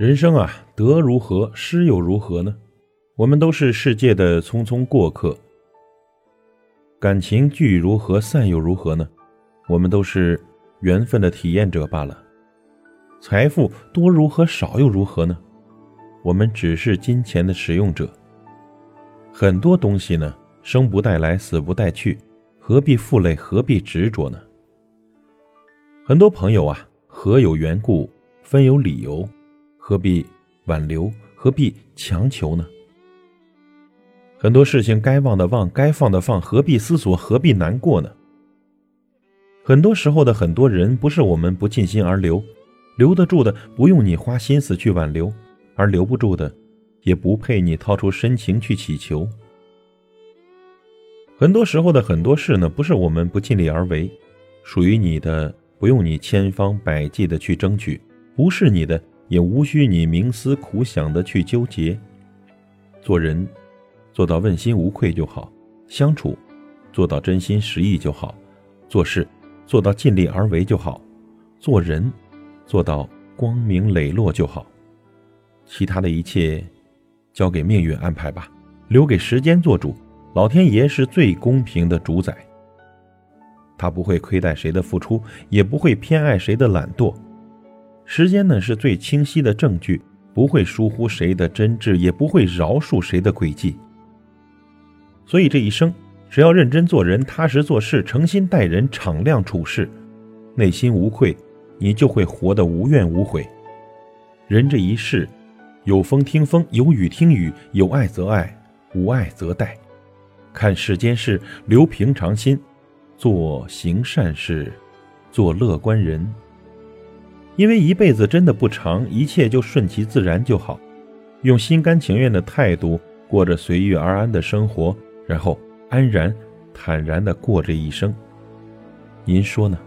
人生啊，得如何，失又如何呢？我们都是世界的匆匆过客。感情聚如何，散又如何呢？我们都是缘分的体验者罢了。财富多如何，少又如何呢？我们只是金钱的使用者。很多东西呢，生不带来，死不带去，何必负累，何必执着呢？很多朋友啊，合有缘故，分有理由。何必挽留？何必强求呢？很多事情该忘的忘，该放的放，何必思索？何必难过呢？很多时候的很多人，不是我们不尽心而留，留得住的不用你花心思去挽留，而留不住的，也不配你掏出深情去祈求。很多时候的很多事呢，不是我们不尽力而为，属于你的不用你千方百计的去争取，不是你的。也无需你冥思苦想的去纠结。做人，做到问心无愧就好；相处，做到真心实意就好；做事，做到尽力而为就好；做人，做到光明磊落就好。其他的一切，交给命运安排吧，留给时间做主。老天爷是最公平的主宰，他不会亏待谁的付出，也不会偏爱谁的懒惰。时间呢是最清晰的证据，不会疏忽谁的真挚，也不会饶恕谁的诡计。所以这一生，只要认真做人，踏实做事，诚心待人，敞亮处事，内心无愧，你就会活得无怨无悔。人这一世，有风听风，有雨听雨，有爱则爱，无爱则待。看世间事，留平常心，做行善事，做乐观人。因为一辈子真的不长，一切就顺其自然就好，用心甘情愿的态度过着随遇而安的生活，然后安然、坦然的过这一生。您说呢？